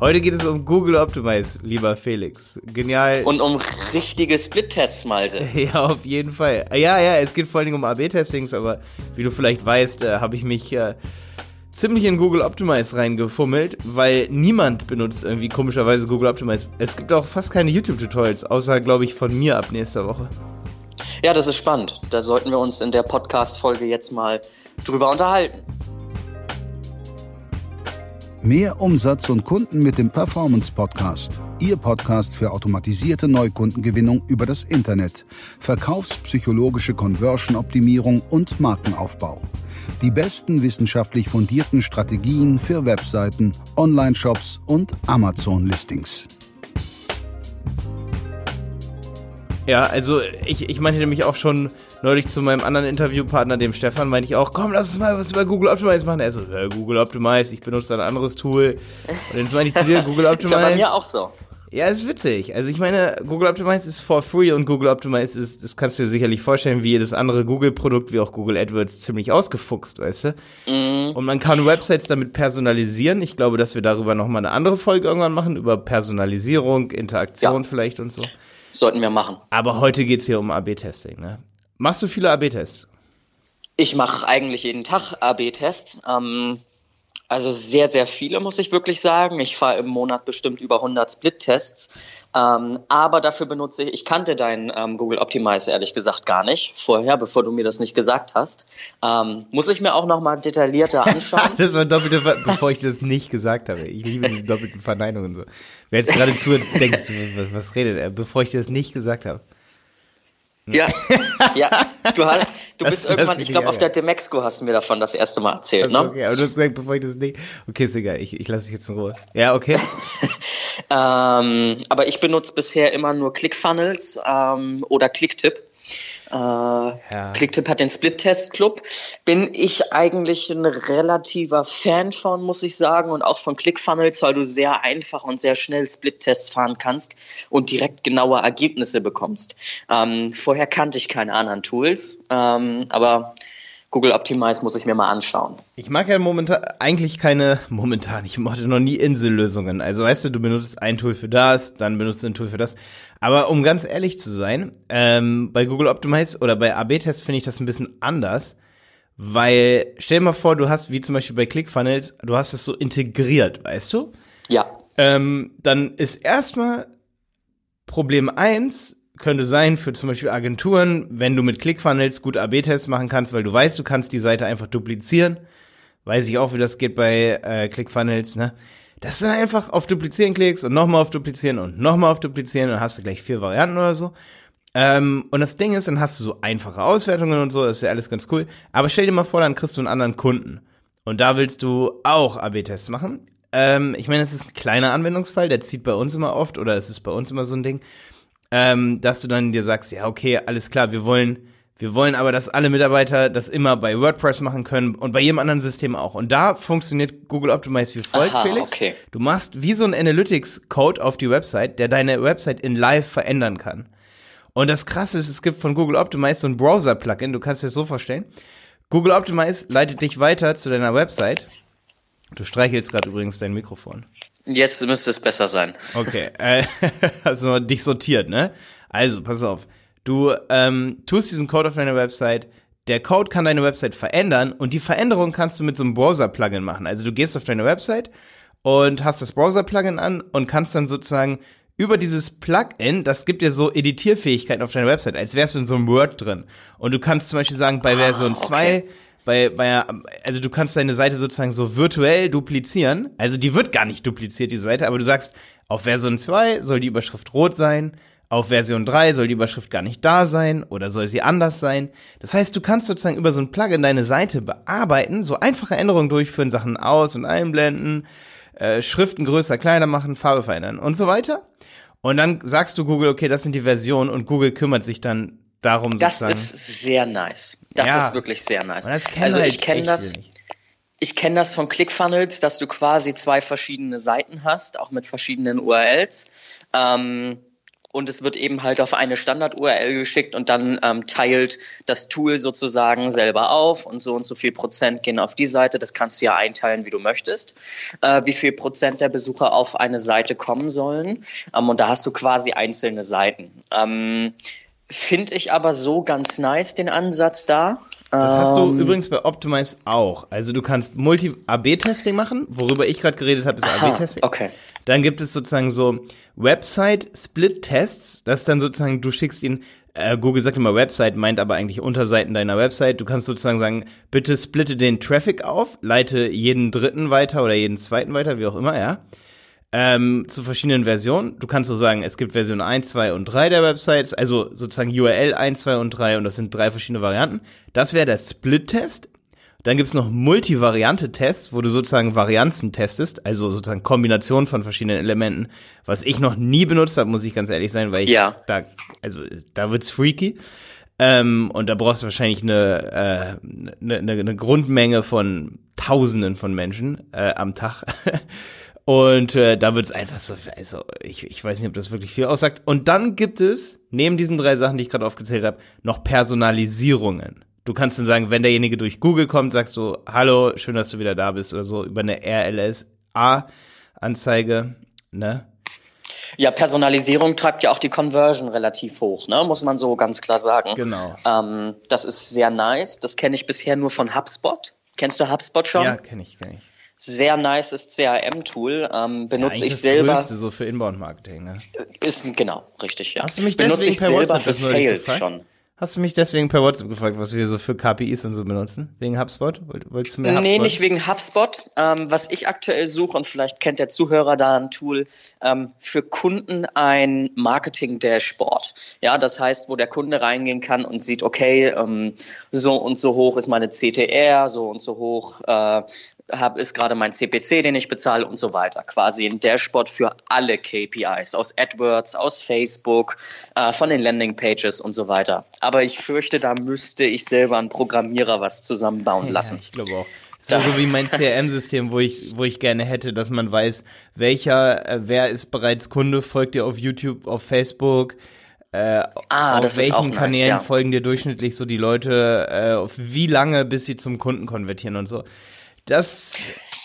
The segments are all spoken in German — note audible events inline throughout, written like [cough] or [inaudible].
Heute geht es um Google Optimize, lieber Felix. Genial. Und um richtige Split-Tests, Malte. [laughs] Ja, auf jeden Fall. Ja, ja, es geht vor allen Dingen um AB-Testings, aber wie du vielleicht weißt, äh, habe ich mich äh, ziemlich in Google Optimize reingefummelt, weil niemand benutzt irgendwie komischerweise Google Optimize. Es gibt auch fast keine YouTube-Tutorials, außer, glaube ich, von mir ab nächster Woche. Ja, das ist spannend. Da sollten wir uns in der Podcast-Folge jetzt mal drüber unterhalten. Mehr Umsatz und Kunden mit dem Performance Podcast. Ihr Podcast für automatisierte Neukundengewinnung über das Internet, verkaufspsychologische Conversion-Optimierung und Markenaufbau. Die besten wissenschaftlich fundierten Strategien für Webseiten, Online-Shops und Amazon-Listings. Ja, also ich, ich meinte nämlich auch schon neulich zu meinem anderen Interviewpartner, dem Stefan, meinte ich auch, komm, lass uns mal was über Google Optimize machen. Er so, ja, Google Optimize, ich benutze ein anderes Tool. Und jetzt meinte ich zu dir, Google Optimize. [laughs] ist ja bei mir auch so. Ja, ist witzig. Also ich meine, Google Optimize ist for free und Google Optimize ist, das kannst du dir sicherlich vorstellen, wie jedes andere Google-Produkt, wie auch Google AdWords, ziemlich ausgefuchst, weißt du? Mhm. Und man kann Websites damit personalisieren. Ich glaube, dass wir darüber nochmal eine andere Folge irgendwann machen, über Personalisierung, Interaktion ja. vielleicht und so. Sollten wir machen. Aber heute geht's hier um AB-Testing, ne? Machst du viele AB-Tests? Ich mache eigentlich jeden Tag AB-Tests. Ähm, also sehr, sehr viele, muss ich wirklich sagen. Ich fahre im Monat bestimmt über 100 Split-Tests. Ähm, aber dafür benutze ich, ich kannte deinen ähm, Google Optimize ehrlich gesagt gar nicht vorher, bevor du mir das nicht gesagt hast. Ähm, muss ich mir auch nochmal detaillierter anschauen. [laughs] das war doppelte, Ver bevor ich das nicht gesagt habe. Ich liebe diese doppelten Verneinungen so. Wer jetzt gerade zu denkst, was, was redet er, bevor ich das nicht gesagt habe. Ja, ja. Du, hast, du bist irgendwann, ich glaube, auf der Demexco hast du mir davon das erste Mal erzählt, ne? Okay, aber du hast gesagt, bevor ich das nicht. Okay, ist egal, ich, ich lasse dich jetzt in Ruhe. Ja, okay. [laughs] ähm, aber ich benutze bisher immer nur ClickFunnels ähm, oder Clicktip. Äh, ja. Clicktip hat den Split-Test-Club. Bin ich eigentlich ein relativer Fan von, muss ich sagen, und auch von ClickFunnels, weil du sehr einfach und sehr schnell Split-Tests fahren kannst und direkt genaue Ergebnisse bekommst. Ähm, vorher kannte ich keine anderen Tools, ähm, aber Google Optimize muss ich mir mal anschauen. Ich mag ja momentan eigentlich keine, [laughs] momentan, ich mochte noch nie Insellösungen. Also weißt du, du benutzt ein Tool für das, dann benutzt du ein Tool für das. Aber um ganz ehrlich zu sein, ähm, bei Google Optimize oder bei AB-Tests finde ich das ein bisschen anders. Weil, stell dir mal vor, du hast, wie zum Beispiel bei ClickFunnels, du hast es so integriert, weißt du? Ja. Ähm, dann ist erstmal Problem eins könnte sein für zum Beispiel Agenturen, wenn du mit ClickFunnels gut AB-Tests machen kannst, weil du weißt, du kannst die Seite einfach duplizieren. Weiß ich auch, wie das geht bei äh, ClickFunnels, ne? Dass du einfach auf Duplizieren klickst und nochmal auf Duplizieren und nochmal auf Duplizieren und dann hast du gleich vier Varianten oder so. Ähm, und das Ding ist, dann hast du so einfache Auswertungen und so, das ist ja alles ganz cool. Aber stell dir mal vor, dann kriegst du einen anderen Kunden. Und da willst du auch AB-Tests machen. Ähm, ich meine, es ist ein kleiner Anwendungsfall, der zieht bei uns immer oft, oder es ist bei uns immer so ein Ding, ähm, dass du dann dir sagst, ja, okay, alles klar, wir wollen wir wollen aber, dass alle Mitarbeiter das immer bei WordPress machen können und bei jedem anderen System auch. Und da funktioniert Google Optimize wie folgt, Aha, Felix. Okay. Du machst wie so ein Analytics-Code auf die Website, der deine Website in Live verändern kann. Und das Krasse ist, es gibt von Google Optimize so ein Browser-Plugin, du kannst dir das so vorstellen. Google Optimize leitet dich weiter zu deiner Website. Du streichelst gerade übrigens dein Mikrofon. Jetzt müsste es besser sein. Okay, äh, [laughs] also dich sortiert, ne? Also, pass auf. Du ähm, tust diesen Code auf deiner Website, der Code kann deine Website verändern und die Veränderung kannst du mit so einem Browser-Plugin machen. Also du gehst auf deine Website und hast das Browser-Plugin an und kannst dann sozusagen über dieses Plugin, das gibt dir so Editierfähigkeiten auf deiner Website, als wärst du in so einem Word drin. Und du kannst zum Beispiel sagen, bei ah, Version 2, okay. bei, bei, also du kannst deine Seite sozusagen so virtuell duplizieren. Also die wird gar nicht dupliziert, die Seite, aber du sagst, auf Version 2 soll die Überschrift rot sein, auf Version 3 soll die Überschrift gar nicht da sein oder soll sie anders sein. Das heißt, du kannst sozusagen über so ein Plugin deine Seite bearbeiten, so einfache Änderungen durchführen, Sachen aus- und einblenden, äh, Schriften größer, kleiner machen, Farbe verändern und so weiter. Und dann sagst du Google, okay, das sind die Versionen und Google kümmert sich dann darum. Das ist sehr nice. Das ja. ist wirklich sehr nice. also halt ich kenne das. Ich kenne das von ClickFunnels, dass du quasi zwei verschiedene Seiten hast, auch mit verschiedenen URLs. Ähm, und es wird eben halt auf eine Standard-URL geschickt und dann ähm, teilt das Tool sozusagen selber auf und so und so viel Prozent gehen auf die Seite. Das kannst du ja einteilen, wie du möchtest, äh, wie viel Prozent der Besucher auf eine Seite kommen sollen. Ähm, und da hast du quasi einzelne Seiten. Ähm, Finde ich aber so ganz nice, den Ansatz da. Das hast du ähm, übrigens bei Optimize auch. Also du kannst Multi-AB-Testing machen. Worüber ich gerade geredet habe, ist AB-Testing. Okay. Dann gibt es sozusagen so Website-Split-Tests. Das ist dann sozusagen, du schickst ihn, äh, Google sagt immer Website, meint aber eigentlich Unterseiten deiner Website. Du kannst sozusagen sagen, bitte splitte den Traffic auf, leite jeden dritten weiter oder jeden zweiten weiter, wie auch immer, ja ähm, zu verschiedenen Versionen. Du kannst so sagen, es gibt Version 1, 2 und 3 der Websites, also sozusagen URL 1, 2 und 3 und das sind drei verschiedene Varianten. Das wäre der Split-Test. Dann gibt's noch Multivariante-Tests, wo du sozusagen Varianzen testest, also sozusagen Kombinationen von verschiedenen Elementen, was ich noch nie benutzt habe, muss ich ganz ehrlich sein, weil ich ja. da, also da wird's freaky. Ähm, und da brauchst du wahrscheinlich eine, äh, eine, eine, eine Grundmenge von Tausenden von Menschen äh, am Tag. [laughs] Und äh, da wird es einfach so, also ich, ich weiß nicht, ob das wirklich viel aussagt. Und dann gibt es, neben diesen drei Sachen, die ich gerade aufgezählt habe, noch Personalisierungen. Du kannst dann sagen, wenn derjenige durch Google kommt, sagst du, hallo, schön, dass du wieder da bist oder so, über eine RLSA-Anzeige, ne? Ja, Personalisierung treibt ja auch die Conversion relativ hoch, ne? muss man so ganz klar sagen. Genau. Ähm, das ist sehr nice. Das kenne ich bisher nur von HubSpot. Kennst du HubSpot schon? Ja, kenne ich, kenne ich sehr nices CRM-Tool. Ähm, benutze ja, ich selber. Das so für Inbound-Marketing, ne? Ist genau, richtig, ja. Hast du mich benutze ich selber für Sales schon. Hast du mich deswegen per WhatsApp gefragt, was wir so für KPIs und so benutzen? Wegen HubSpot? Wolltest du mir HubSpot? Nee, nicht wegen HubSpot. Ähm, was ich aktuell suche, und vielleicht kennt der Zuhörer da ein Tool, ähm, für Kunden ein Marketing-Dashboard. Ja, das heißt, wo der Kunde reingehen kann und sieht, okay, ähm, so und so hoch ist meine CTR, so und so hoch äh, hab, ist gerade mein CPC, den ich bezahle und so weiter. Quasi ein Dashboard für alle KPIs aus AdWords, aus Facebook, äh, von den Landingpages und so weiter. Aber ich fürchte, da müsste ich selber einen Programmierer was zusammenbauen lassen. Ja, ich glaube auch. Ist so wie mein CRM-System, wo ich, wo ich gerne hätte, dass man weiß, welcher, äh, wer ist bereits Kunde, folgt dir auf YouTube, auf Facebook, äh, ah, auf welchen nice, Kanälen ja. folgen dir durchschnittlich so die Leute, äh, auf wie lange, bis sie zum Kunden konvertieren und so. Das.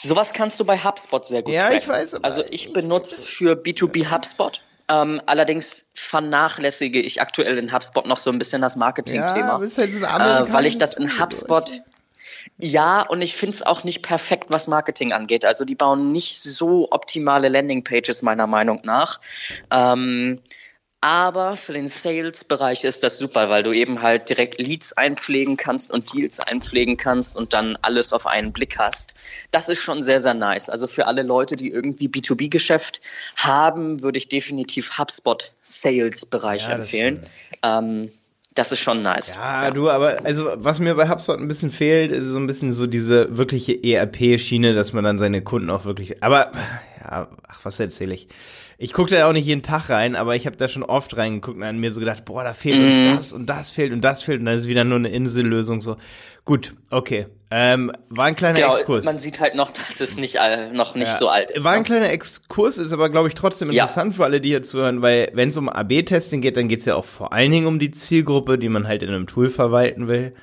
Sowas kannst du bei HubSpot sehr gut Ja, tracken. ich weiß. Also ich benutze für B2B HubSpot. Ähm, allerdings vernachlässige ich aktuell in HubSpot noch so ein bisschen das Marketing-Thema. Ja, halt äh, weil ich das in HubSpot. Ja, und ich finde es auch nicht perfekt, was Marketing angeht. Also die bauen nicht so optimale Landingpages meiner Meinung nach. Ähm, aber für den Sales-Bereich ist das super, weil du eben halt direkt Leads einpflegen kannst und Deals einpflegen kannst und dann alles auf einen Blick hast. Das ist schon sehr, sehr nice. Also für alle Leute, die irgendwie B2B-Geschäft haben, würde ich definitiv HubSpot Sales-Bereich ja, empfehlen. Ähm, das ist schon nice. Ja, ja, du, aber also was mir bei HubSpot ein bisschen fehlt, ist so ein bisschen so diese wirkliche ERP-Schiene, dass man dann seine Kunden auch wirklich. Aber ja, ach, was erzähle ich? ich gucke da auch nicht jeden Tag rein, aber ich habe da schon oft reingeguckt und mir so gedacht, boah, da fehlt uns mhm. das und das fehlt und das fehlt und dann ist wieder nur eine Insellösung so. Gut, okay. Ähm, war ein kleiner genau, Exkurs. Man sieht halt noch, [laughs] dass es nicht all, noch nicht ja. so alt ist. War ein ne? kleiner Exkurs, ist aber glaube ich trotzdem interessant ja. für alle, die hier zuhören, weil wenn es um AB-Testing geht, dann geht es ja auch vor allen Dingen um die Zielgruppe, die man halt in einem Tool verwalten will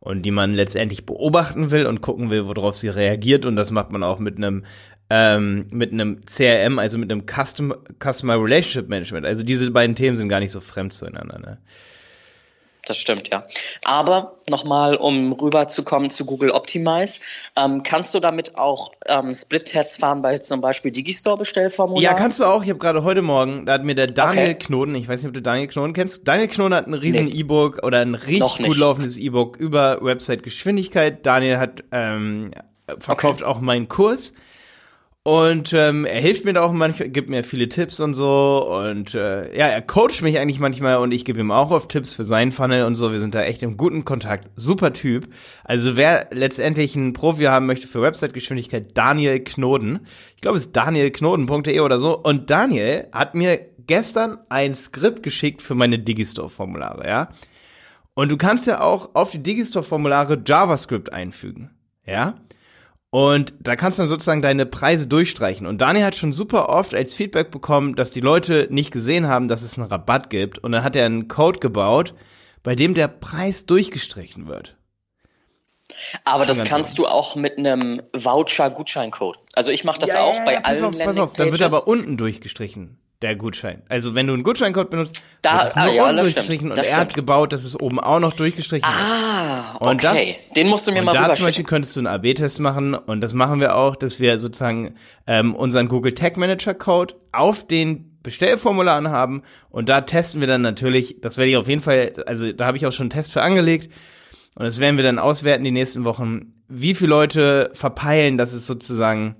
und die man letztendlich beobachten will und gucken will, worauf sie reagiert. Und das macht man auch mit einem ähm, mit einem CRM, also mit einem Custom, Customer Relationship Management. Also diese beiden Themen sind gar nicht so fremd zueinander. Ne? Das stimmt, ja. Aber nochmal, um rüberzukommen zu Google Optimize, ähm, kannst du damit auch ähm, Split-Tests fahren bei zum Beispiel Digistore-Bestellformular? Ja, kannst du auch. Ich habe gerade heute Morgen, da hat mir der Daniel okay. Knoten, ich weiß nicht, ob du Daniel Knoten kennst, Daniel Knoten hat ein riesen nee. E-Book oder ein richtig gut laufendes E-Book über Website-Geschwindigkeit. Daniel hat ähm, verkauft okay. auch meinen Kurs. Und ähm, er hilft mir da auch manchmal, gibt mir viele Tipps und so. Und äh, ja, er coacht mich eigentlich manchmal und ich gebe ihm auch oft Tipps für seinen Funnel und so. Wir sind da echt im guten Kontakt. Super Typ. Also wer letztendlich einen Profi haben möchte für Website-Geschwindigkeit, Daniel Knoden. Ich glaube, es ist danielknoden.de oder so. Und Daniel hat mir gestern ein Skript geschickt für meine Digistore-Formulare, ja. Und du kannst ja auch auf die Digistore-Formulare JavaScript einfügen, ja. Und da kannst du dann sozusagen deine Preise durchstreichen. Und Daniel hat schon super oft als Feedback bekommen, dass die Leute nicht gesehen haben, dass es einen Rabatt gibt. Und dann hat er einen Code gebaut, bei dem der Preis durchgestrichen wird. Aber das kannst du auch mit einem Voucher-Gutscheincode. Also ich mache das ja, auch ja, bei allen auf, Pass auf, dann wird aber unten durchgestrichen der Gutschein. Also wenn du einen Gutscheincode benutzt, da, wird es nur ah, ja, unten durchgestrichen und er hat gebaut, dass es oben auch noch durchgestrichen wird. Ah, okay. Und das, Den musst du mir mal da zum Beispiel könntest du einen AB-Test machen und das machen wir auch, dass wir sozusagen ähm, unseren Google Tag Manager Code auf den Bestellformularen haben und da testen wir dann natürlich, das werde ich auf jeden Fall, also da habe ich auch schon einen Test für angelegt und das werden wir dann auswerten die nächsten Wochen, wie viele Leute verpeilen, dass es sozusagen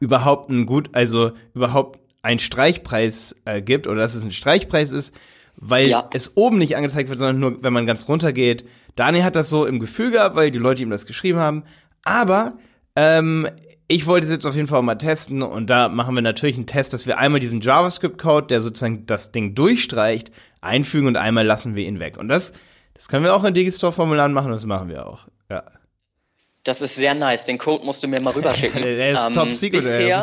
überhaupt ein gut, also überhaupt ein Streichpreis äh, gibt oder dass es ein Streichpreis ist, weil ja. es oben nicht angezeigt wird, sondern nur, wenn man ganz runter geht. Daniel hat das so im Gefühl gehabt, weil die Leute ihm das geschrieben haben. Aber ähm, ich wollte es jetzt auf jeden Fall mal testen und da machen wir natürlich einen Test, dass wir einmal diesen JavaScript-Code, der sozusagen das Ding durchstreicht, einfügen und einmal lassen wir ihn weg. Und das, das können wir auch in Digistore-Formularen machen, das machen wir auch. Ja. Das ist sehr nice. Den Code musst du mir mal rüberschicken. [laughs] der ist ähm, top secret. Bisher ja,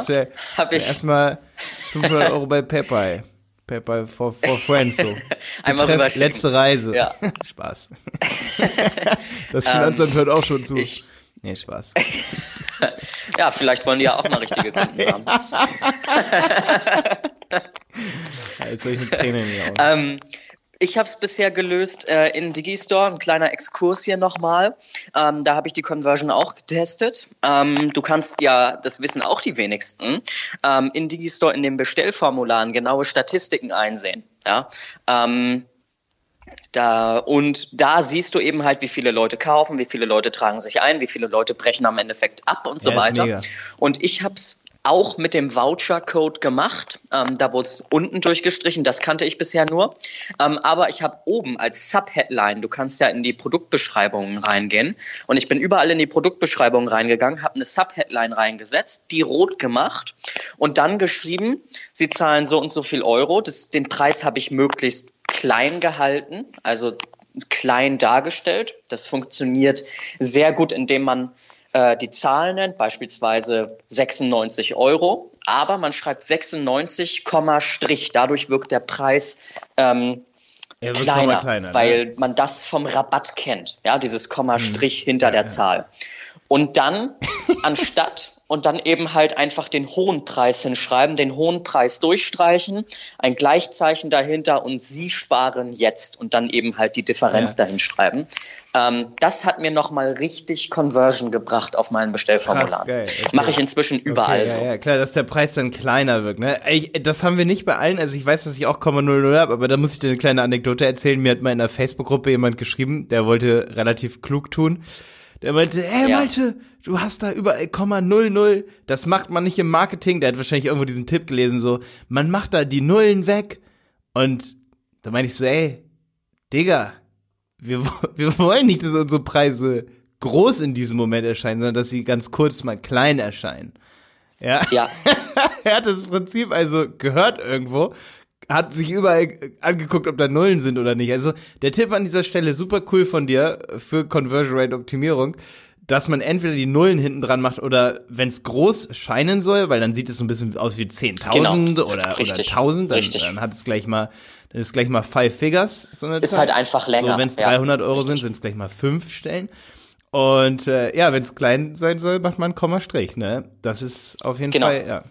habe ich erstmal 500 Euro bei PayPal. PayPal for, for Friends so. [laughs] Einmal rüberschicken. Letzte Reise. Ja. [laughs] Spaß. das Finanzamt um, hört auch schon zu. Ich, nee, Spaß. ja, vielleicht wollen die ja auch mal richtige Kunden haben. Jetzt soll ich eine Träne in die Augen. Ähm, ich habe es bisher gelöst äh, in Digistore, ein kleiner Exkurs hier nochmal. Ähm, da habe ich die Conversion auch getestet. Ähm, du kannst ja, das wissen auch die wenigsten, ähm, in Digistore in den Bestellformularen genaue Statistiken einsehen. Ja. Ähm, da, und da siehst du eben halt, wie viele Leute kaufen, wie viele Leute tragen sich ein, wie viele Leute brechen am Endeffekt ab und so ja, weiter. Und ich habe es auch mit dem Voucher-Code gemacht. Ähm, da wurde es unten durchgestrichen, das kannte ich bisher nur. Ähm, aber ich habe oben als Subheadline, du kannst ja in die Produktbeschreibungen reingehen. Und ich bin überall in die Produktbeschreibungen reingegangen, habe eine Subheadline reingesetzt, die rot gemacht und dann geschrieben, sie zahlen so und so viel Euro. Das, den Preis habe ich möglichst klein gehalten, also klein dargestellt. Das funktioniert sehr gut, indem man äh, die Zahl nennt, beispielsweise 96 Euro, aber man schreibt 96, Strich. Dadurch wirkt der Preis ähm, kleiner, kleiner, ne? weil man das vom Rabatt kennt, ja, dieses Komma hm. Strich hinter ja, der ja. Zahl. Und dann, [laughs] anstatt und dann eben halt einfach den hohen Preis hinschreiben, den hohen Preis durchstreichen, ein Gleichzeichen dahinter und Sie sparen jetzt und dann eben halt die Differenz ja. dahin schreiben. Ähm, das hat mir nochmal richtig Conversion gebracht auf meinen Bestellformular. Okay. Mache ich inzwischen überall okay, so. Ja, ja, klar, dass der Preis dann kleiner wird. Ne? Ey, das haben wir nicht bei allen. Also ich weiß, dass ich auch 0,00 habe, aber da muss ich dir eine kleine Anekdote erzählen. Mir hat mal in der Facebook-Gruppe jemand geschrieben, der wollte relativ klug tun. Der meinte, ey, ja. Malte, du hast da überall Komma 00. Das macht man nicht im Marketing. Der hat wahrscheinlich irgendwo diesen Tipp gelesen, so, man macht da die Nullen weg. Und da meinte ich so, ey, Digga, wir, [laughs] wir wollen nicht, dass unsere Preise groß in diesem Moment erscheinen, sondern dass sie ganz kurz mal klein erscheinen. Ja. Ja. [laughs] er hat das Prinzip also gehört irgendwo hat sich überall angeguckt, ob da Nullen sind oder nicht. Also der Tipp an dieser Stelle super cool von dir für Conversion Rate Optimierung, dass man entweder die Nullen hinten dran macht oder wenn es groß scheinen soll, weil dann sieht es so ein bisschen aus wie 10.000 genau. oder, oder 1000, dann, dann hat es gleich mal dann ist gleich mal Five Figures. So eine ist Zahl. halt einfach länger. So, wenn es 300 ja, Euro richtig. sind, sind es gleich mal fünf Stellen. Und äh, ja, wenn es klein sein soll, macht man Komma Strich, ne? Das ist auf jeden genau. Fall, ja.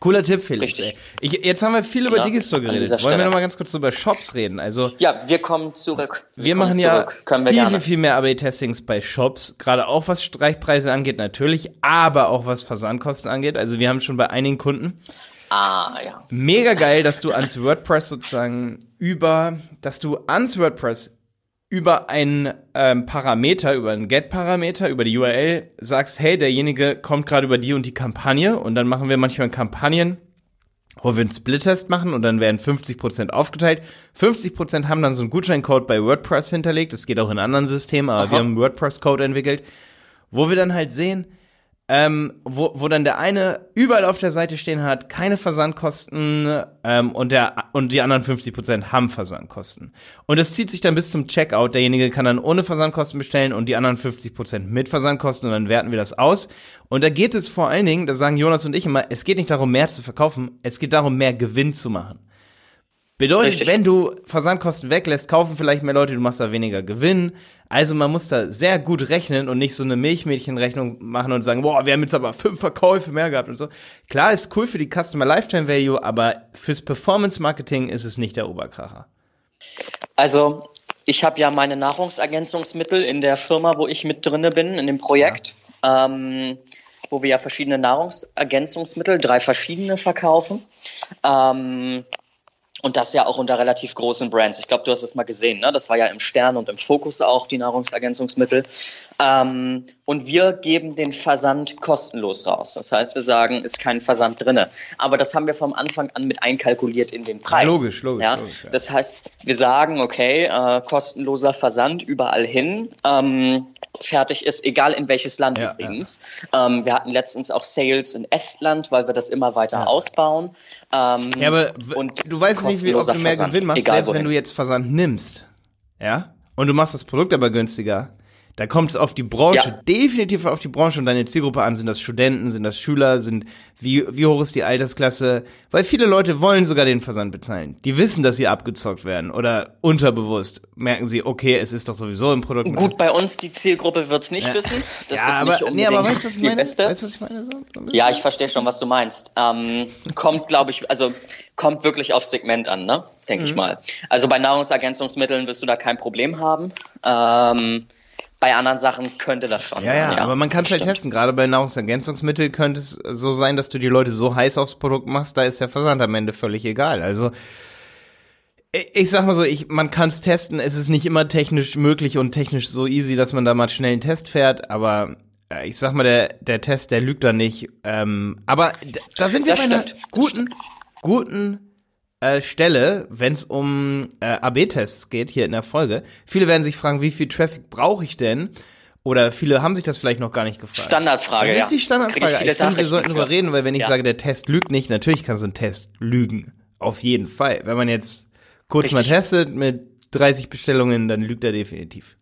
Cooler Tipp, Felix. Richtig. Ich, jetzt haben wir viel genau, über Digistore geredet. Wollen wir noch mal ganz kurz über Shops reden? Also ja, wir kommen zurück. Wir, wir machen ja wir viel, viel, viel mehr AB-Testings bei Shops, gerade auch was Streichpreise angeht natürlich, aber auch was Versandkosten angeht. Also wir haben schon bei einigen Kunden Ah, ja. Mega geil, dass du ans WordPress sozusagen über, dass du ans WordPress über einen ähm, Parameter, über einen Get-Parameter, über die URL sagst, hey, derjenige kommt gerade über die und die Kampagne und dann machen wir manchmal Kampagnen, wo wir einen Split-Test machen und dann werden 50% aufgeteilt. 50% haben dann so einen Gutscheincode bei WordPress hinterlegt, das geht auch in anderen Systemen, aber Aha. wir haben einen WordPress-Code entwickelt, wo wir dann halt sehen, ähm, wo, wo dann der eine überall auf der Seite stehen hat, keine Versandkosten ähm, und, der, und die anderen 50% haben Versandkosten. Und es zieht sich dann bis zum Checkout. Derjenige kann dann ohne Versandkosten bestellen und die anderen 50% mit Versandkosten und dann werten wir das aus. Und da geht es vor allen Dingen, da sagen Jonas und ich immer, es geht nicht darum, mehr zu verkaufen, es geht darum, mehr Gewinn zu machen. Bedeutet, Richtig. wenn du Versandkosten weglässt, kaufen vielleicht mehr Leute, du machst da weniger Gewinn. Also man muss da sehr gut rechnen und nicht so eine Milchmädchenrechnung machen und sagen, boah, wir haben jetzt aber fünf Verkäufe mehr gehabt und so. Klar, ist cool für die Customer Lifetime Value, aber fürs Performance Marketing ist es nicht der Oberkracher. Also ich habe ja meine Nahrungsergänzungsmittel in der Firma, wo ich mit drinne bin, in dem Projekt. Ja. Ähm, wo wir ja verschiedene Nahrungsergänzungsmittel, drei verschiedene verkaufen. Ähm, und das ja auch unter relativ großen Brands. Ich glaube, du hast es mal gesehen, ne? Das war ja im Stern und im Fokus auch, die Nahrungsergänzungsmittel. Ähm, und wir geben den Versand kostenlos raus. Das heißt, wir sagen, ist kein Versand drinne. Aber das haben wir vom Anfang an mit einkalkuliert in den Preis. Logisch, logisch. Ja? logisch ja. Das heißt, wir sagen, okay, äh, kostenloser Versand überall hin. Ähm, fertig ist, egal in welches Land ja, übrigens. Ja. Ähm, wir hatten letztens auch Sales in Estland, weil wir das immer weiter ja. ausbauen. Ähm, ja, aber und du weißt nicht, wie, ob du mehr Versand, Gewinn machst, selbst wohin. wenn du jetzt Versand nimmst. Ja? Und du machst das Produkt aber günstiger. Da kommt es auf die Branche, ja. definitiv auf die Branche und deine Zielgruppe an. Sind das Studenten, sind das Schüler, sind wie, wie hoch ist die Altersklasse? Weil viele Leute wollen sogar den Versand bezahlen. Die wissen, dass sie abgezockt werden oder unterbewusst merken sie, okay, es ist doch sowieso im Produkt. Gut, bei uns die Zielgruppe wird's nicht ja. wissen. Das ja, ist aber, nicht unbedingt nee, aber weißt was ich meine? Beste. Weißt du, was ich meine? So, ja, ich verstehe schon, was du meinst. Ähm, kommt, glaube ich, also kommt wirklich aufs Segment an, ne? Denke mhm. ich mal. Also bei Nahrungsergänzungsmitteln wirst du da kein Problem haben. Ähm, bei anderen Sachen könnte das schon ja, sein. Ja, aber man kann es halt testen. Gerade bei Nahrungsergänzungsmitteln könnte es so sein, dass du die Leute so heiß aufs Produkt machst, da ist der Versand am Ende völlig egal. Also ich sag mal so, ich, man kann es testen. Es ist nicht immer technisch möglich und technisch so easy, dass man da mal schnell einen Test fährt. Aber äh, ich sag mal, der, der Test, der lügt da nicht. Ähm, aber da sind wir das bei einer guten, guten äh, Stelle, wenn es um äh, AB-Tests geht, hier in der Folge. Viele werden sich fragen, wie viel Traffic brauche ich denn? Oder viele haben sich das vielleicht noch gar nicht gefragt. Standardfrage. Das ist die Standardfrage. Ich, ich finde, wir sollten drüber reden, weil wenn ich ja. sage, der Test lügt nicht, natürlich kann so ein Test lügen. Auf jeden Fall. Wenn man jetzt kurz Richtig. mal testet mit 30 Bestellungen, dann lügt er definitiv.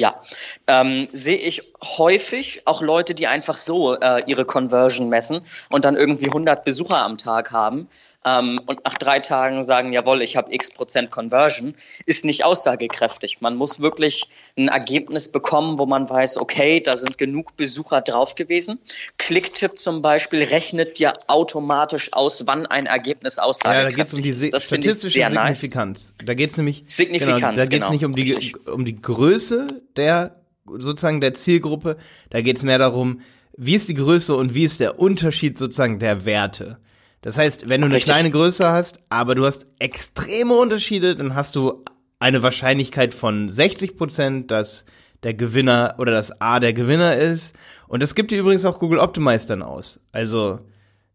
Ja, ähm, sehe ich häufig auch Leute, die einfach so äh, ihre Conversion messen und dann irgendwie 100 Besucher am Tag haben ähm, und nach drei Tagen sagen, jawohl, ich habe x Prozent Conversion, ist nicht aussagekräftig. Man muss wirklich ein Ergebnis bekommen, wo man weiß, okay, da sind genug Besucher drauf gewesen. Clicktip zum Beispiel rechnet dir automatisch aus, wann ein Ergebnis aussagekräftig ja, da geht's um die ist. Das statistische sehr Signifikanz. Nice. Da geht es nämlich Signifikanz, genau, da geht's genau, nicht um die, um die Größe der sozusagen der Zielgruppe. Da geht es mehr darum, wie ist die Größe und wie ist der Unterschied sozusagen der Werte. Das heißt, wenn du eine Richtig. kleine Größe hast, aber du hast extreme Unterschiede, dann hast du eine Wahrscheinlichkeit von 60 Prozent, dass der Gewinner oder das A der Gewinner ist. Und das gibt dir übrigens auch Google Optimize dann aus. Also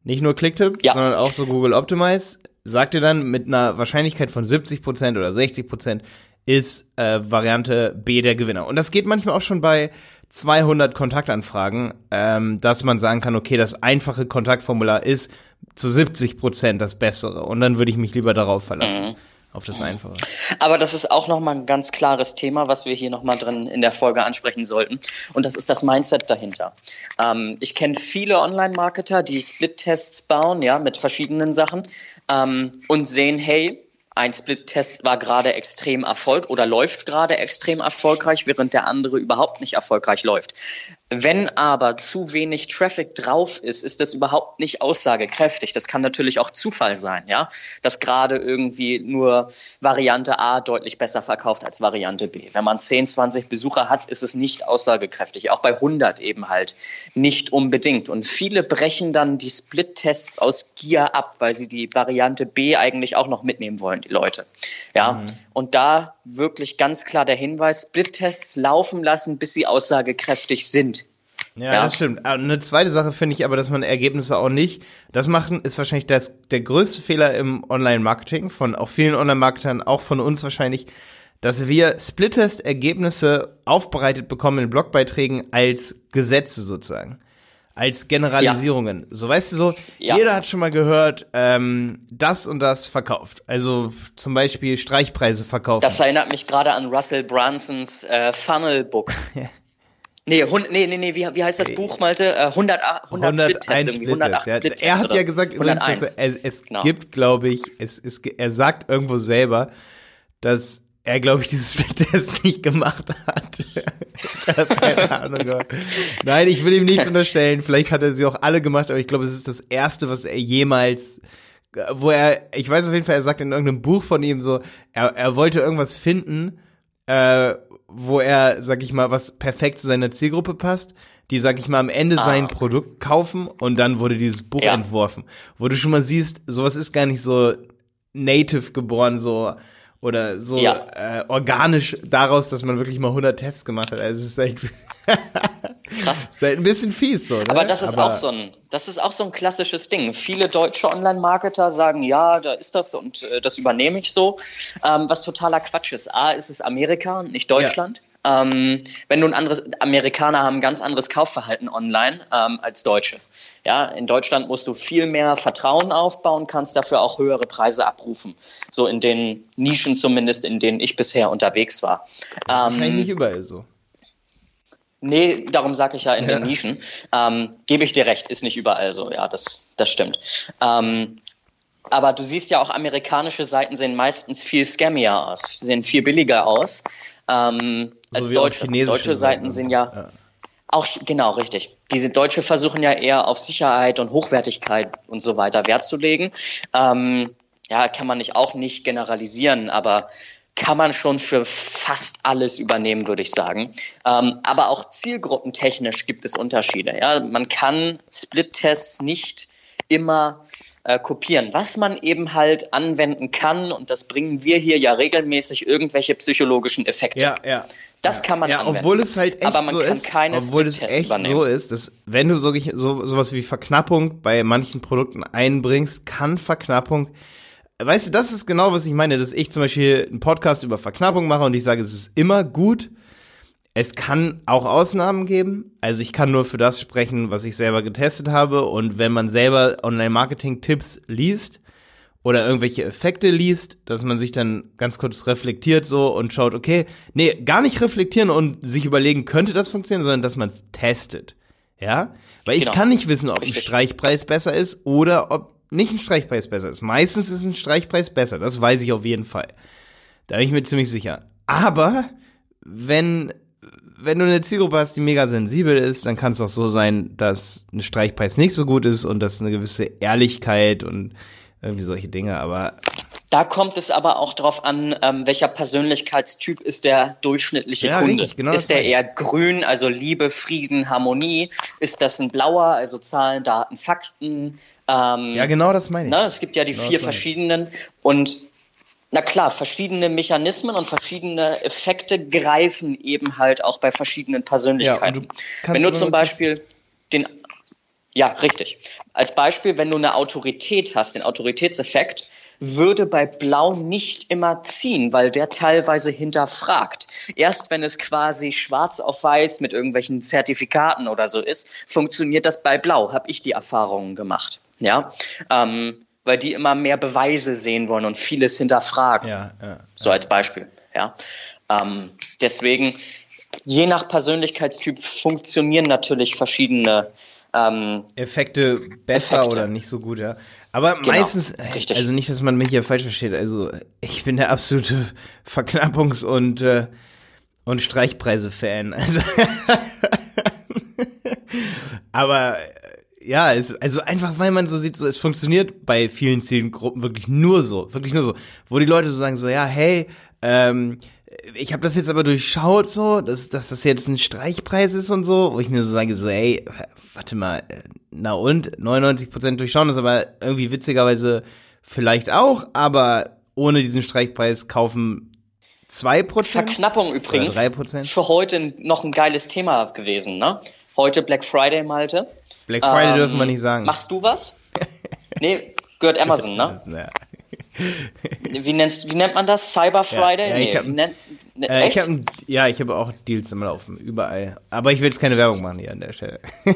nicht nur Clicktip, ja. sondern auch so Google Optimize sagt dir dann mit einer Wahrscheinlichkeit von 70 Prozent oder 60 Prozent ist äh, Variante B der Gewinner. Und das geht manchmal auch schon bei 200 Kontaktanfragen, ähm, dass man sagen kann, okay, das einfache Kontaktformular ist zu 70 Prozent das bessere. Und dann würde ich mich lieber darauf verlassen. Mhm. Auf das Einfache. Aber das ist auch nochmal ein ganz klares Thema, was wir hier nochmal drin in der Folge ansprechen sollten. Und das ist das Mindset dahinter. Ähm, ich kenne viele Online-Marketer, die Split-Tests bauen, ja, mit verschiedenen Sachen ähm, und sehen, hey, ein Split-Test war gerade extrem erfolg oder läuft gerade extrem erfolgreich, während der andere überhaupt nicht erfolgreich läuft. Wenn aber zu wenig Traffic drauf ist, ist das überhaupt nicht aussagekräftig. Das kann natürlich auch Zufall sein, ja, dass gerade irgendwie nur Variante A deutlich besser verkauft als Variante B. Wenn man 10, 20 Besucher hat, ist es nicht aussagekräftig. Auch bei 100 eben halt nicht unbedingt. Und viele brechen dann die Split-Tests aus Gier ab, weil sie die Variante B eigentlich auch noch mitnehmen wollen, die Leute. Ja, mhm. und da wirklich ganz klar der Hinweis, Split-Tests laufen lassen, bis sie aussagekräftig sind. Ja, ja, das stimmt. Eine zweite Sache finde ich aber, dass man Ergebnisse auch nicht, das machen ist wahrscheinlich das, der größte Fehler im Online-Marketing von auch vielen Online-Marketern, auch von uns wahrscheinlich, dass wir Splittest-Ergebnisse aufbereitet bekommen in Blogbeiträgen als Gesetze sozusagen. Als Generalisierungen. Ja. So weißt du so, ja. jeder hat schon mal gehört, ähm, das und das verkauft. Also zum Beispiel Streichpreise verkauft. Das erinnert mich gerade an Russell Bransons äh, Funnel Book. [laughs] Nee, hund, nee, nee, nee, wie, wie heißt das Buch, Malte? Äh, 100, 100 Split-Tests irgendwie. 108 ja. Split er hat ja gesagt, übrigens, dass er, es genau. gibt, glaube ich, es, es, er sagt irgendwo selber, dass er, glaube ich, dieses Split-Test nicht gemacht hat. [laughs] Keine Ahnung. Nein, ich will ihm nichts unterstellen. Vielleicht hat er sie auch alle gemacht, aber ich glaube, es ist das erste, was er jemals wo er, ich weiß auf jeden Fall, er sagt in irgendeinem Buch von ihm so, er, er wollte irgendwas finden, äh, wo er, sag ich mal, was perfekt zu seiner Zielgruppe passt, die, sag ich mal, am Ende ah. sein Produkt kaufen und dann wurde dieses Buch ja. entworfen. Wo du schon mal siehst, sowas ist gar nicht so native geboren, so oder so ja. äh, organisch daraus, dass man wirklich mal 100 Tests gemacht hat. Also es ist echt [laughs] krass. ist halt ein bisschen fies so. Ne? Aber das ist Aber auch so ein, das ist auch so ein klassisches Ding. Viele deutsche Online-Marketer sagen, ja, da ist das und äh, das übernehme ich so. Ähm, was totaler Quatsch ist. A, ist es Amerika und nicht Deutschland. Ja. Ähm, wenn du ein anderes, Amerikaner haben ein ganz anderes Kaufverhalten online ähm, als Deutsche. Ja, in Deutschland musst du viel mehr Vertrauen aufbauen, kannst dafür auch höhere Preise abrufen. So in den Nischen zumindest, in denen ich bisher unterwegs war. Ähm, nicht überall so. Nee, darum sage ich ja in ja. den Nischen. Ähm, Gebe ich dir recht, ist nicht überall so, ja, das, das stimmt. Ähm, aber du siehst ja auch, amerikanische Seiten sehen meistens viel scammier aus, sehen viel billiger aus ähm, als so deutsche. Deutsche Seiten sind ja, ja, auch genau richtig. Diese Deutsche versuchen ja eher auf Sicherheit und Hochwertigkeit und so weiter Wert zu legen. Ähm, ja, kann man nicht auch nicht generalisieren, aber kann man schon für fast alles übernehmen, würde ich sagen. Ähm, aber auch zielgruppentechnisch gibt es Unterschiede. Ja, man kann Split-Tests nicht immer äh, kopieren. Was man eben halt anwenden kann, und das bringen wir hier ja regelmäßig, irgendwelche psychologischen Effekte. Ja, ja. Das kann man ja, anwenden. Obwohl es halt echt aber man so kann ist, keine obwohl es echt übernehmen. so ist, dass wenn du so, so sowas wie Verknappung bei manchen Produkten einbringst, kann Verknappung Weißt du, das ist genau, was ich meine, dass ich zum Beispiel einen Podcast über Verknappung mache und ich sage, es ist immer gut, es kann auch Ausnahmen geben. Also ich kann nur für das sprechen, was ich selber getestet habe. Und wenn man selber Online-Marketing-Tipps liest oder irgendwelche Effekte liest, dass man sich dann ganz kurz reflektiert so und schaut, okay, nee, gar nicht reflektieren und sich überlegen, könnte das funktionieren, sondern dass man es testet. Ja? Weil ich genau. kann nicht wissen, ob Richtig. ein Streichpreis besser ist oder ob nicht ein Streichpreis besser ist. Meistens ist ein Streichpreis besser. Das weiß ich auf jeden Fall. Da bin ich mir ziemlich sicher. Aber wenn wenn du eine Zielgruppe hast, die mega sensibel ist, dann kann es auch so sein, dass ein Streichpreis nicht so gut ist und dass eine gewisse Ehrlichkeit und irgendwie solche Dinge, aber. Da kommt es aber auch darauf an, ähm, welcher Persönlichkeitstyp ist der durchschnittliche ja, Kunde. Richtig, genau ist der eher grün, also Liebe, Frieden, Harmonie? Ist das ein blauer, also Zahlen, Daten, Fakten? Ähm, ja, genau das meine ich. Ne, es gibt ja die genau vier verschiedenen und na klar, verschiedene Mechanismen und verschiedene Effekte greifen eben halt auch bei verschiedenen Persönlichkeiten. Ja, du wenn du zum Beispiel den, ja, richtig. Als Beispiel, wenn du eine Autorität hast, den Autoritätseffekt, würde bei Blau nicht immer ziehen, weil der teilweise hinterfragt. Erst wenn es quasi schwarz auf weiß mit irgendwelchen Zertifikaten oder so ist, funktioniert das bei Blau, habe ich die Erfahrungen gemacht. Ja, ähm, weil die immer mehr Beweise sehen wollen und vieles hinterfragen. Ja, ja, so als Beispiel. Ja. Ähm, deswegen, je nach Persönlichkeitstyp funktionieren natürlich verschiedene ähm, Effekte besser Effekte. oder nicht so gut, ja. Aber genau, meistens, richtig. also nicht, dass man mich hier falsch versteht, also ich bin der absolute [laughs] Verknappungs- und, äh, und Streichpreise-Fan. Also [laughs] aber ja, es, also einfach, weil man so sieht, so es funktioniert bei vielen Zielgruppen wirklich nur so, wirklich nur so, wo die Leute so sagen so, ja, hey, ähm, ich habe das jetzt aber durchschaut so, dass, dass das jetzt ein Streichpreis ist und so, wo ich mir so sage so, ey, warte mal, na und 99% durchschauen ist aber irgendwie witzigerweise vielleicht auch, aber ohne diesen Streichpreis kaufen 2%. Verknappung übrigens. 3%. Für heute noch ein geiles Thema gewesen, ne? Heute Black Friday, Malte. Black Friday ähm, dürfen wir nicht sagen. Machst du was? [laughs] nee, gehört Amazon, ne? wie, nennst, wie nennt man das? Cyber Friday? Ja, ja, nee, ich hab, ne, äh, ich hab, ja, ich habe auch Deals im Laufen, überall. Aber ich will jetzt keine Werbung machen hier an der Stelle. [laughs]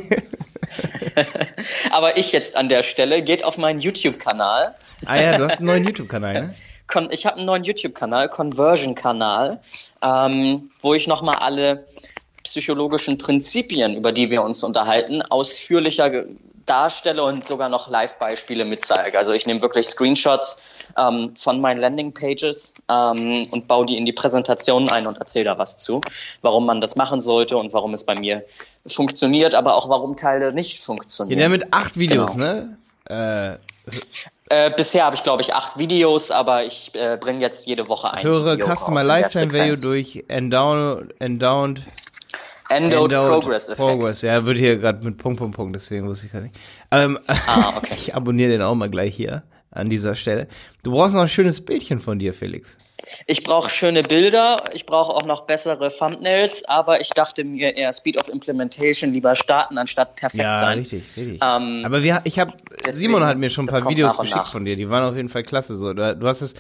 Aber ich jetzt an der Stelle, geht auf meinen YouTube-Kanal. Ah ja, du hast einen neuen YouTube-Kanal, ne? [laughs] Ich habe einen neuen YouTube-Kanal, Conversion-Kanal, ähm, wo ich nochmal alle psychologischen Prinzipien, über die wir uns unterhalten, ausführlicher darstelle und sogar noch Live-Beispiele mitzeige. Also ich nehme wirklich Screenshots ähm, von meinen Landing-Pages ähm, und baue die in die Präsentation ein und erzähle da was zu, warum man das machen sollte und warum es bei mir funktioniert, aber auch warum Teile nicht funktionieren. Ja, der mit acht Videos, genau. ne? Äh, äh, bisher habe ich, glaube ich, acht Videos, aber ich äh, bringe jetzt jede Woche ein. Höre Video Customer Lifetime Value durch Endowned, Endowed Endowed, Endowed Progress Effect. Progress, ja, wird hier gerade mit Punkt, Punkt, Punkt, deswegen wusste ich gar nicht. Ähm, ah, [laughs] okay. ich abonniere den auch mal gleich hier an dieser Stelle. Du brauchst noch ein schönes Bildchen von dir, Felix. Ich brauche schöne Bilder, ich brauche auch noch bessere Thumbnails, aber ich dachte mir eher Speed of Implementation lieber starten anstatt perfekt ja, sein. Richtig, richtig. Ähm, aber wir, ich habe Simon hat mir schon ein paar Videos geschickt nach. von dir, die waren auf jeden Fall klasse. So, du, du hast es.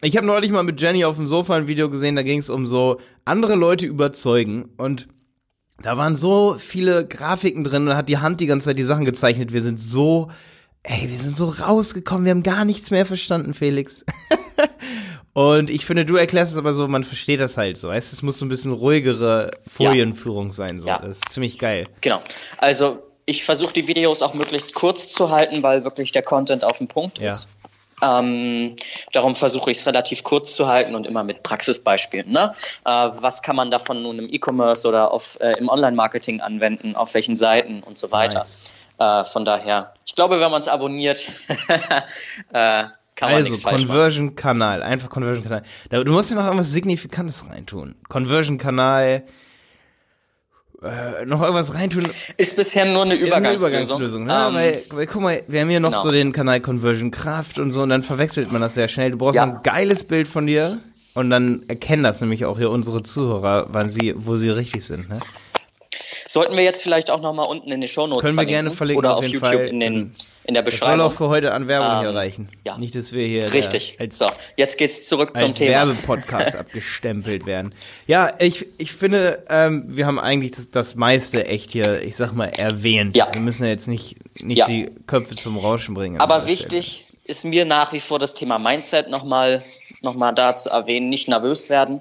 Ich habe neulich mal mit Jenny auf dem Sofa ein Video gesehen, da ging es um so andere Leute überzeugen und da waren so viele Grafiken drin und hat die Hand die ganze Zeit die Sachen gezeichnet. Wir sind so, ey, wir sind so rausgekommen. Wir haben gar nichts mehr verstanden, Felix. [laughs] und ich finde, du erklärst es aber so, man versteht das halt so. Weißt, es muss so ein bisschen ruhigere Folienführung ja. sein. So. Ja. Das ist ziemlich geil. Genau. Also ich versuche die Videos auch möglichst kurz zu halten, weil wirklich der Content auf dem Punkt ja. ist. Ähm, darum versuche ich es relativ kurz zu halten und immer mit Praxisbeispielen. Ne? Äh, was kann man davon nun im E-Commerce oder auf, äh, im Online-Marketing anwenden, auf welchen Seiten und so weiter. Nice. Äh, von daher, ich glaube, wenn man es abonniert, [laughs] äh, kann man also, Conversion-Kanal, einfach Conversion-Kanal. Du musst ja noch irgendwas Signifikantes reintun. Conversion-Kanal, äh, noch irgendwas reintun. Ist bisher nur eine Übergangslösung. Eine Übergangslösung ne? Um, ähm, weil, weil, guck mal, wir haben hier noch genau. so den Kanal Conversion Kraft und so und dann verwechselt man das sehr schnell. Du brauchst ja. ein geiles Bild von dir und dann erkennen das nämlich auch hier unsere Zuhörer, wann sie, wo sie richtig sind. Ne? Sollten wir jetzt vielleicht auch nochmal unten in den Shownotes Können wir gerne verlinken oder auf, auf YouTube Fall. in, den, in der Beschreibung. Das soll auch für heute an Werbung ähm, hier reichen. Ja. Nicht, dass wir hier Richtig. als, so, jetzt geht's zurück zum Thema. Werbepodcast [laughs] abgestempelt werden. Ja, ich, ich finde, ähm, wir haben eigentlich das, das meiste echt hier, ich sag mal, erwähnt. Ja. Wir müssen ja jetzt nicht, nicht ja. die Köpfe zum Rauschen bringen. Aber wichtig Stelle. ist mir nach wie vor das Thema Mindset nochmal nochmal da zu erwähnen, nicht nervös werden,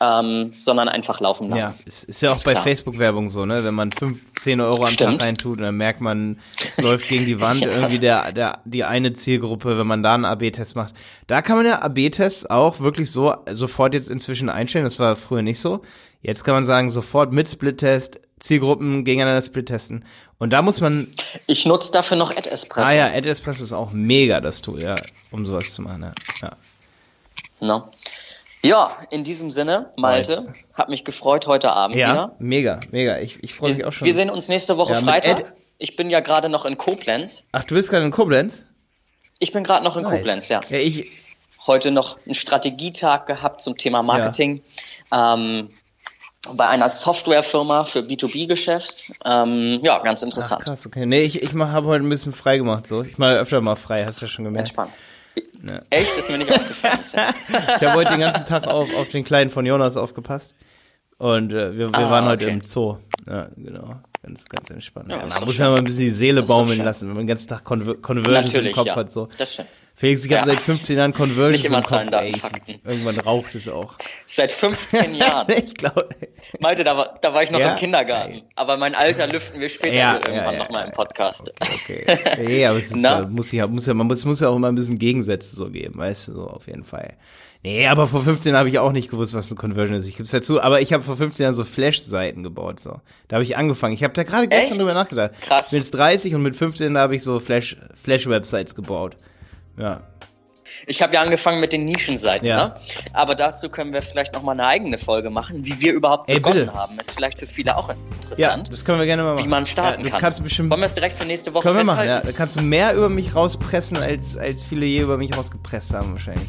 ähm, sondern einfach laufen lassen. Ja, es ist ja auch ist bei Facebook-Werbung so, ne? Wenn man 15 Euro am Stimmt. Tag reintut, dann merkt man, es [laughs] läuft gegen die Wand, ja. irgendwie der, der, die eine Zielgruppe, wenn man da einen AB-Test macht. Da kann man ja AB-Tests auch wirklich so sofort jetzt inzwischen einstellen. Das war früher nicht so. Jetzt kann man sagen, sofort mit Split-Test, Zielgruppen gegeneinander split-testen. Und da muss man. Ich nutze dafür noch AdEspresso. Ah ja, AdEspresso ist auch mega das Tool, ja, um sowas zu machen. Ja. ja. No. Ja, in diesem Sinne, Malte, nice. hat mich gefreut heute Abend ja, wieder. mega, mega. Ich, ich freue mich auch schon. Wir sehen uns nächste Woche ja, Freitag. Ich bin ja gerade noch in Koblenz. Ach, du bist gerade in Koblenz? Ich bin gerade noch in nice. Koblenz, ja. ja ich, heute noch einen Strategietag gehabt zum Thema Marketing. Ja. Ähm, bei einer Softwarefirma für B2B-Geschäft. Ähm, ja, ganz interessant. Ach, krass, okay. Nee, ich, ich habe heute ein bisschen frei gemacht. So. Ich mache öfter mal frei, hast du ja schon gemerkt. Entspannt. Ne. Echt? Ist mir nicht aufgefallen. [laughs] ich habe heute den ganzen Tag auf, auf den Kleinen von Jonas aufgepasst. Und äh, wir, wir ah, waren heute okay. im Zoo. Ja, genau. Ganz, ganz entspannt. Ja, man muss ja mal ein bisschen die Seele baumeln lassen, wenn man den ganzen Tag Conver Conversions im Kopf ja. hat. So. Das stimmt. Felix, ich habe seit 15 Jahren Conversions Nicht immer im Zahlen. Daten, Fakten. Irgendwann raucht es auch. Seit 15 Jahren? [laughs] ich glaube. Malte, da war, da war ich noch im Kindergarten. Aber mein Alter lüften wir später ja, irgendwann ja, nochmal im Podcast. Okay. okay. Nee, aber es [laughs] ist, muss ja, muss ja, man muss, muss ja auch immer ein bisschen Gegensätze so geben, weißt du, so auf jeden Fall. Nee, aber vor 15 habe ich auch nicht gewusst, was eine Conversion ist. Ich gebe es dazu, aber ich habe vor 15 Jahren so Flash-Seiten gebaut. So. Da habe ich angefangen. Ich habe da gerade gestern drüber nachgedacht. Krass. Bin jetzt 30 und mit 15 habe ich so Flash-Websites Flash gebaut. Ja. Ich habe ja angefangen mit den Nischenseiten, ja. ne? aber dazu können wir vielleicht noch mal eine eigene Folge machen, wie wir überhaupt Ey, begonnen bitte. haben. Ist vielleicht für viele auch interessant. Ja, das können wir gerne mal machen. Wie man starten ja, kann. Kannst bestimmt, Wollen wir es direkt für nächste Woche können festhalten? Wir machen, ja. Da kannst du mehr über mich rauspressen, als, als viele je über mich rausgepresst haben wahrscheinlich.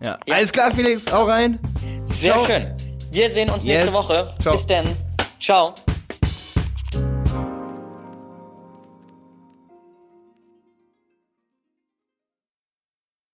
Ja. ja. Alles klar, Felix, auch rein. Sehr Ciao. schön. Wir sehen uns nächste yes. Woche. Ciao. Bis dann. Ciao.